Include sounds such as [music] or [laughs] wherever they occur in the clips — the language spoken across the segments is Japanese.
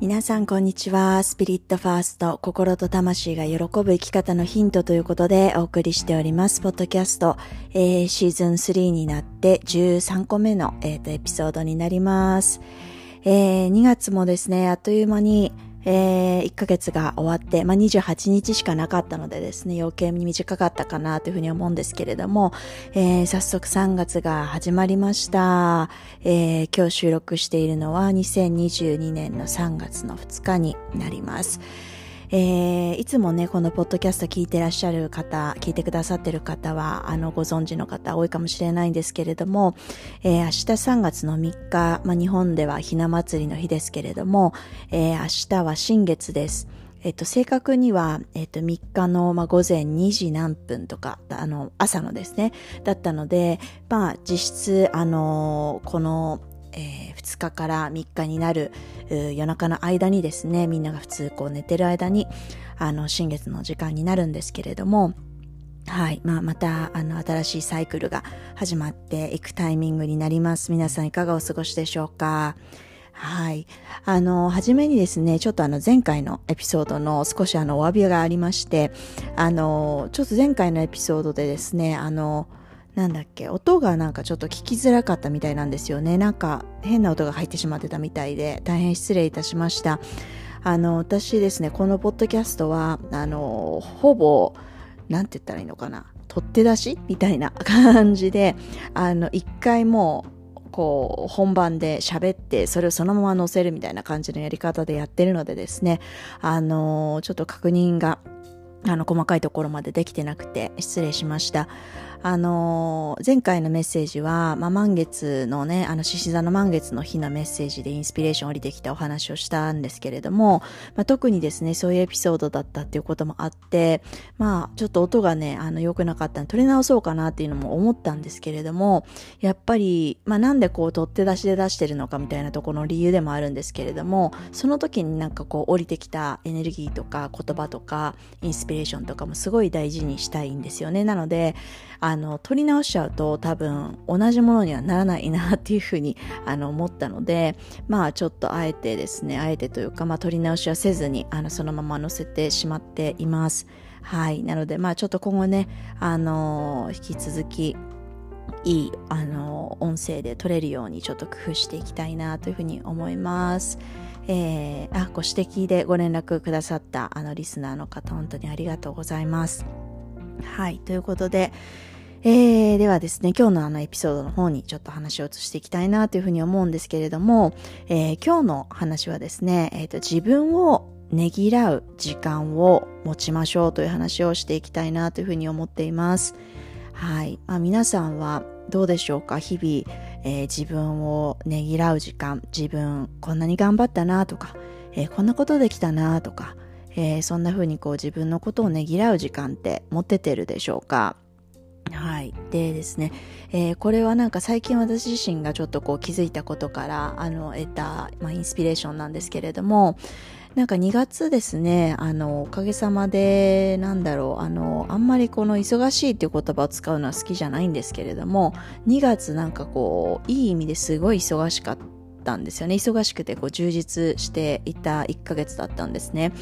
皆さんこんにちは。スピリットファースト、心と魂が喜ぶ生き方のヒントということでお送りしております。ポッドキャスト、えー、シーズン3になって13個目の、えーと、エピソードになります。えー、2月もですね、あっという間にえー、1ヶ月が終わって、まあ、28日しかなかったのでですね、余計に短かったかなというふうに思うんですけれども、えー、早速3月が始まりました、えー、今日収録しているのは2022年の3月の2日になります。えー、いつもね、このポッドキャスト聞いてらっしゃる方、聞いてくださってる方は、あの、ご存知の方多いかもしれないんですけれども、えー、明日3月の3日、まあ、日本ではひな祭りの日ですけれども、えー、明日は新月です。えっと、正確には、えっと、3日の、まあ、午前2時何分とか、あの、朝のですね、だったので、まあ、実質、あの、この、えー、2日から3日になる夜中の間にですね、みんなが普通こう寝てる間に、あの、新月の時間になるんですけれども、はい。まあ、また、あの、新しいサイクルが始まっていくタイミングになります。皆さんいかがお過ごしでしょうか？はい。あの、はじめにですね、ちょっとあの、前回のエピソードの少しあの、お詫びがありまして、あの、ちょっと前回のエピソードでですね、あの、なんだっけ、音がなんかちょっと聞きづらかったみたいなんですよね。なんか変な音が入ってしまってたみたいで、大変失礼いたしました。あの、私ですね、このポッドキャストは、あの、ほぼ、なんて言ったらいいのかな、取って出しみたいな [laughs] 感じで、あの、一回もうこう本番で喋ってそれをそのまま載せるみたいな感じのやり方でやってるのでですねあのちょっと確認があの細かいところまでできてなくて失礼しましたあのー、前回のメッセージは、まあ、満月のね、あの、獅子座の満月の日のメッセージでインスピレーション降りてきたお話をしたんですけれども、まあ、特にですね、そういうエピソードだったっていうこともあって、まあ、ちょっと音がね、あの、良くなかったので、取り直そうかなっていうのも思ったんですけれども、やっぱり、まあ、なんでこう、取って出しで出してるのかみたいなところの理由でもあるんですけれども、その時になんかこう、降りてきたエネルギーとか言葉とか、インスピレーションとかもすごい大事にしたいんですよね。なので、ああの、取り直しちゃうと多分同じものにはならないなっていうふうに [laughs] あの思ったので、まあちょっとあえてですね、あえてというか、まあ取り直しはせずに、あの、そのまま載せてしまっています。はい。なので、まあちょっと今後ね、あの、引き続き、いい、あの、音声で撮れるようにちょっと工夫していきたいなというふうに思います。えー、あ、ご指摘でご連絡くださったあのリスナーの方、本当にありがとうございます。はい。ということで、えー、ではですね、今日のあのエピソードの方にちょっと話を移していきたいなというふうに思うんですけれども、えー、今日の話はですね、えーと、自分をねぎらう時間を持ちましょうという話をしていきたいなというふうに思っています。はい。まあ、皆さんはどうでしょうか？日々、えー、自分をねぎらう時間、自分こんなに頑張ったなとか、えー、こんなことできたなとか、えー、そんな風にこう自分のことをねぎらう時間って持っててるでしょうか？はい。でですね、えー、これはなんか最近私自身がちょっとこう気づいたことからあの得た、まあ、インスピレーションなんですけれども、なんか2月ですね、あの、おかげさまで、なんだろう、あの、あんまりこの忙しいっていう言葉を使うのは好きじゃないんですけれども、2月なんかこう、いい意味ですごい忙しかったんですよね。忙しくてこう充実していた1ヶ月だったんですね。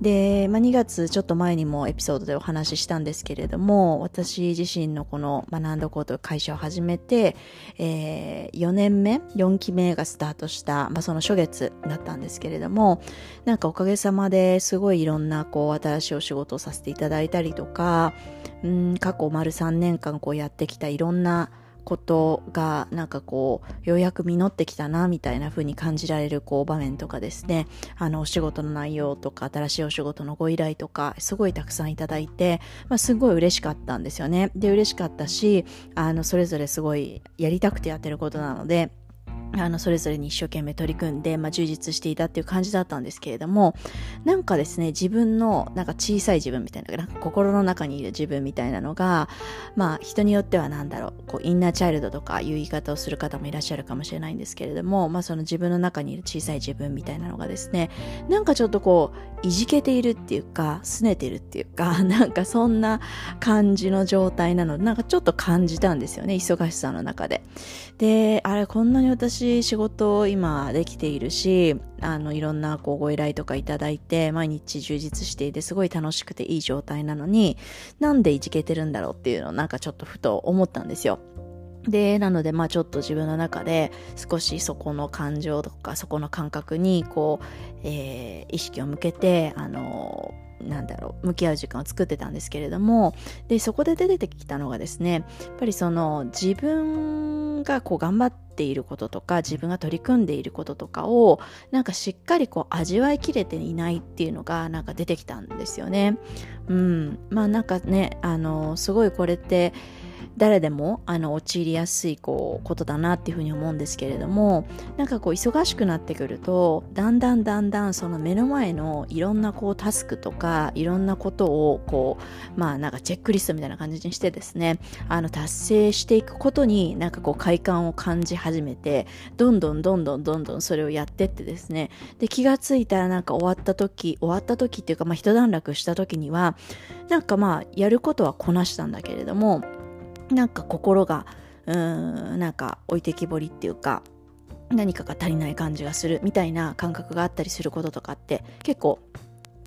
で、まあ、2月ちょっと前にもエピソードでお話ししたんですけれども、私自身のこの学んどこと会社を始めて、えー、4年目、4期目がスタートした、まあ、その初月だったんですけれども、なんかおかげさまですごいいろんなこう新しいお仕事をさせていただいたりとか、うん、過去丸3年間こうやってきたいろんなことがなんかこうようやく実ってきたなみたいな風に感じられるこう場面とかですね。あのお仕事の内容とか新しいお仕事のご依頼とかすごいたくさんいただいて、まあ、すごい嬉しかったんですよね。で嬉しかったしあのそれぞれすごいやりたくてやってることなのであの、それぞれに一生懸命取り組んで、まあ、充実していたっていう感じだったんですけれども、なんかですね、自分の、なんか小さい自分みたいな、なんか心の中にいる自分みたいなのが、まあ、人によってはなんだろう、こう、インナーチャイルドとかいう言い方をする方もいらっしゃるかもしれないんですけれども、まあ、その自分の中にいる小さい自分みたいなのがですね、なんかちょっとこう、いじけているっていうか、拗ねてるっていうか、[laughs] なんかそんな感じの状態なの、なんかちょっと感じたんですよね、忙しさの中で。で、あれ、こんなに私私仕事今できているし、あの、いろんなこうご依頼とかいただいて、毎日充実していて、すごい楽しくていい状態なのに、なんでいじけてるんだろうっていうのをなんかちょっとふと思ったんですよ。で、なので、まあちょっと自分の中で少しそこの感情とかそこの感覚にこう、えー、意識を向けて、あのなんだろう向き合う時間を作ってたんですけれどもでそこで出てきたのがですねやっぱりその自分がこう頑張っていることとか自分が取り組んでいることとかをなんかしっかりこう味わいきれていないっていうのがなんか出てきたんですよね。うん、まあなんかねあのすごいこれって誰でもあの陥りやすいこうことだなっていうふうに思うんですけれどもなんかこう忙しくなってくるとだんだんだんだんその目の前のいろんなこうタスクとかいろんなことをこうまあなんかチェックリストみたいな感じにしてですねあの達成していくことになんかこう快感を感じ始めてどんどんどんどんどんどんそれをやってってですねで気がついたらなんか終わった時終わった時っていうかまあ一段落した時にはなんかまあやることはこなしたんだけれどもなんか心がうーんなんか置いてきぼりっていうか何かが足りない感じがするみたいな感覚があったりすることとかって結構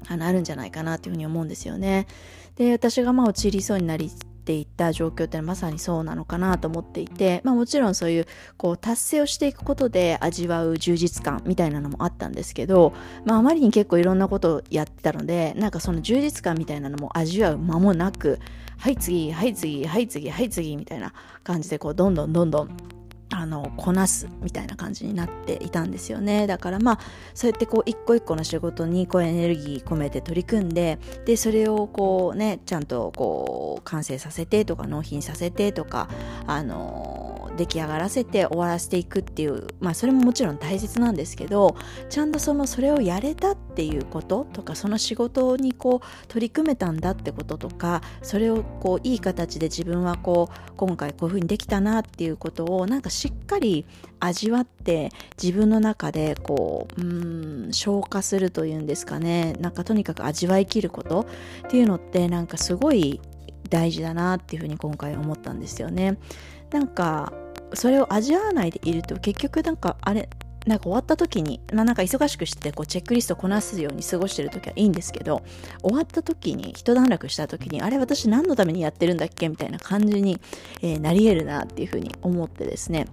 あのあるんじゃないかなというふうに思うんですよね。で私がまあ陥りそうになりていった状況ってのはまさにそうなのかなと思っていて、まあ、もちろんそういうこう達成をしていくことで味わう充実感みたいなのもあったんですけど、まあ、あまりに結構いろんなことをやってたのでなんかその充実感みたいなのも味わう間もなくはい次はい次はい次はい次みたいな感じでこうどんどんどんどんあのこなすみたいな感じになっていたんですよね。だからまあそうやってこう一個一個の仕事にこうエネルギー込めて取り組んででそれをこうねちゃんとこう完成させてとか納品させてとかあの出来上がらせて終わらせていくっていうまあそれももちろん大切なんですけどちゃんとそのそれをやれたっていうこととかその仕事にこう取り組めたんだってこととかそれをこういい形で自分はこう今回こういうふうにできたなっていうことをなんかしっかり味わって自分の中でこううん消化するというんですかねなんかとにかく味わいきることっていうのってなんかすごい大事だなっていうふうに今回思ったんですよね。なんかそれを味わわないでいると結局なんかあれなんか終わった時に、まあ、なんか忙しくしてこうチェックリストこなすように過ごしてる時はいいんですけど終わった時に一段落した時にあれ私何のためにやってるんだっけ？みたいな感じに、えー、なり得るなっていうふうに思ってですね。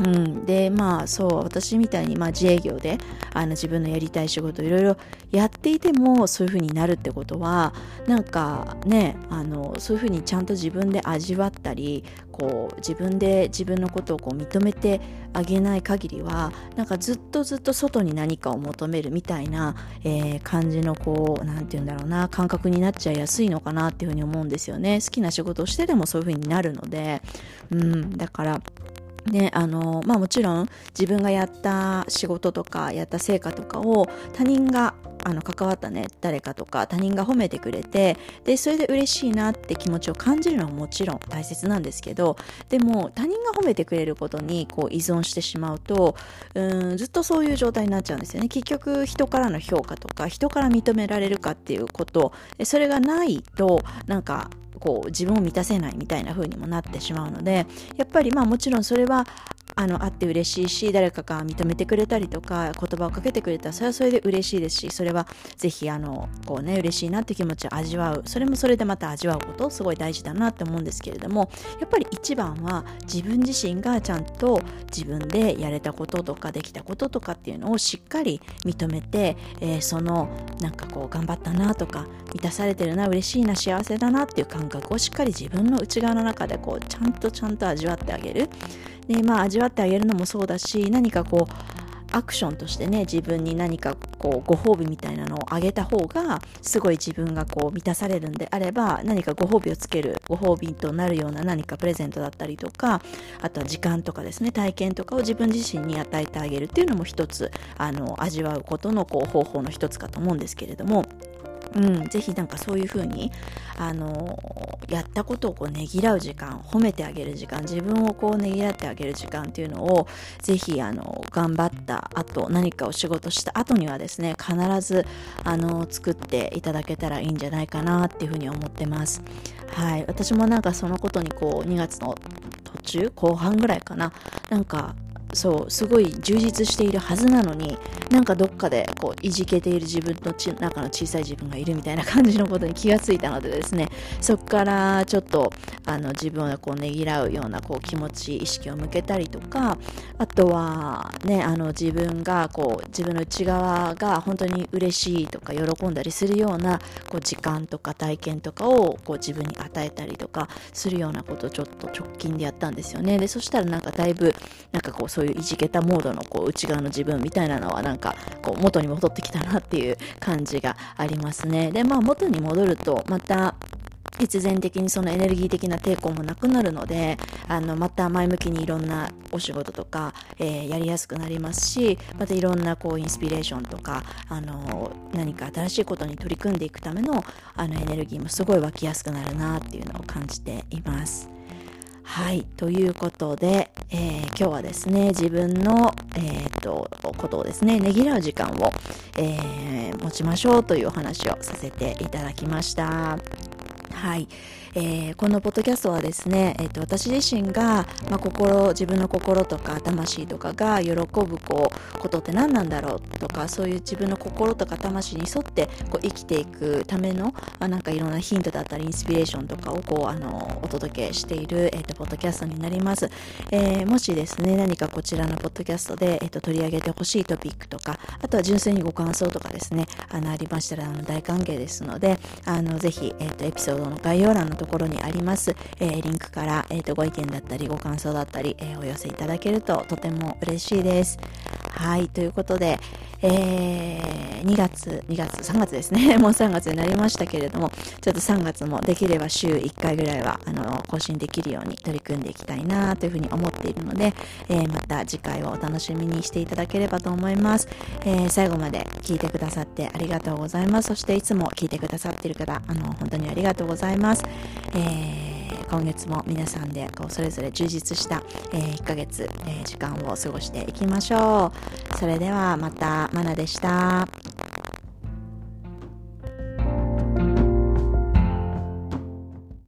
うん、でまあそう私みたいに、まあ、自営業であの自分のやりたい仕事いろいろやっていてもそういうふうになるってことはなんかねあのそういうふうにちゃんと自分で味わったりこう自分で自分のことをこう認めてあげない限りはなんかずっとずっと外に何かを求めるみたいな、えー、感じのこう何て言うんだろうな感覚になっちゃいやすいのかなっていうふうに思うんですよね。好きな仕事をしてでもそういうふうになるので。うん。だからね、あのまあもちろん自分がやった仕事とかやった成果とかを他人があの関わったね誰かとか他人が褒めてくれてでそれで嬉しいなって気持ちを感じるのはもちろん大切なんですけどでも他人が褒めてくれることにこう依存してしまうとうんずっとそういう状態になっちゃうんですよね。結局人からの評価とか人から認められるかっていうことそれがないとなんかこう自分を満たせないみたいな風にもなってしまうのでやっぱりまあもちろんそれはあのあって嬉しいし誰かが認めてくれたりとか言葉をかけてくれたらそれはそれで嬉しいですしそれはぜひあのこうね嬉しいなって気持ちを味わう。それもそれでまた味わうことすごい大事だなって思うんですけれどもやっぱり一番は自分自身がちゃんと自分でやれたこととかできたこととかっていうのをしっかり認めて、えー、そのなんかこう頑張ったなとか満たされてるな嬉しいな幸せだなっていう感覚をしっかり自分の内側の中でこうちゃんとちゃんと味わってあげる。でまあ味わってあげるのもそうだし何かこうアクションとしてね自分に何かこうご褒美みたいなのをあげた方がすごい自分がこう満たされるんであれば何かご褒美をつけるご褒美となるような何かプレゼントだったりとかあとは時間とかですね体験とかを自分自身に与えてあげるっていうのも一つあの味わうことのこう方法の一つかと思うんですけれどもうん、ぜひなんかそういう風にあのやったことをこうねぎらう時間褒めてあげる時間自分をこうねぎらってあげる時間っていうのをぜひあの頑張った後何かを仕事した後にはですね必ずあの作っていただけたらいいんじゃないかなっていうふうに思ってます。はい、私もなんかそのことにこう2月の途中後半ぐらいかななんかそうすごい充実しているはずなのになんかどっかでこういじけている自分のち中の小さい自分がいるみたいな感じのことに気がついたのでですね。[laughs] そこからちょっとあの自分をこうねぎらうようなこう気持ち意識を向けたりとかあとはねあの自分がこう自分の内側が本当に嬉しいとか喜んだりするようなこう時間とか体験とかをこう自分に与えたりとかするようなことをちょっと直近でやったんですよね。でそしたらなんかだいぶなんかこうそういういじけたモードのこう内側の自分みたいなのはなんかこう元に戻ってきたなっていう感じがありますねでまあ元に戻るとまた必然的にそのエネルギー的な抵抗もなくなるのであのまた前向きにいろんなお仕事とか、えー、やりやすくなりますしまたいろんなこうインスピレーションとかあの何か新しいことに取り組んでいくためのあのエネルギーもすごい湧きやすくなるなっていうのを感じています。はい。ということで、えー、今日はですね、自分の、えー、と、ことをですね、ねぎらう時間を、えー、持ちましょうというお話をさせていただきました。はい。えー、このポッドキャストはですね、えーと、私自身が、まあ、心自分の心とか魂とかが喜ぶこうことって何なんだろうとかそういう自分の心とか魂に沿ってこう生きていくための、まあ、なんかいろんなヒントだったりインスピレーションとかをこうあのお届けしている、えーと、ポッドキャストになります、えー、もしですね何かこちらのポッドキャストで、えーと、取り上げてほしいトピックとかあとは純粋にご感想とかですねあのありましたらあの大歓迎ですのであのぜひ、えー、とエピソードの概要欄のところにあります、えー、リンクから、えー、とご意見だったりご感想だったり、えー、お寄せいただけるととても嬉しいです。はい、ということで、えー、2月、2月、3月ですね。[laughs] もう3月になりましたけれども、ちょっと3月もできれば週1回ぐらいは、あの、更新できるように取り組んでいきたいなというふうに思っているので、えー、また次回をお楽しみにしていただければと思います。えー、最後まで聞いてくださってありがとうございます。そしていつも聞いてくださっている方、あの、本当にありがとうございます。ございますえー今月も皆さんでこうそれぞれ充実した、えー、1ヶ月、えー、時間を過ごしていきましょう。それではまた、マナでした。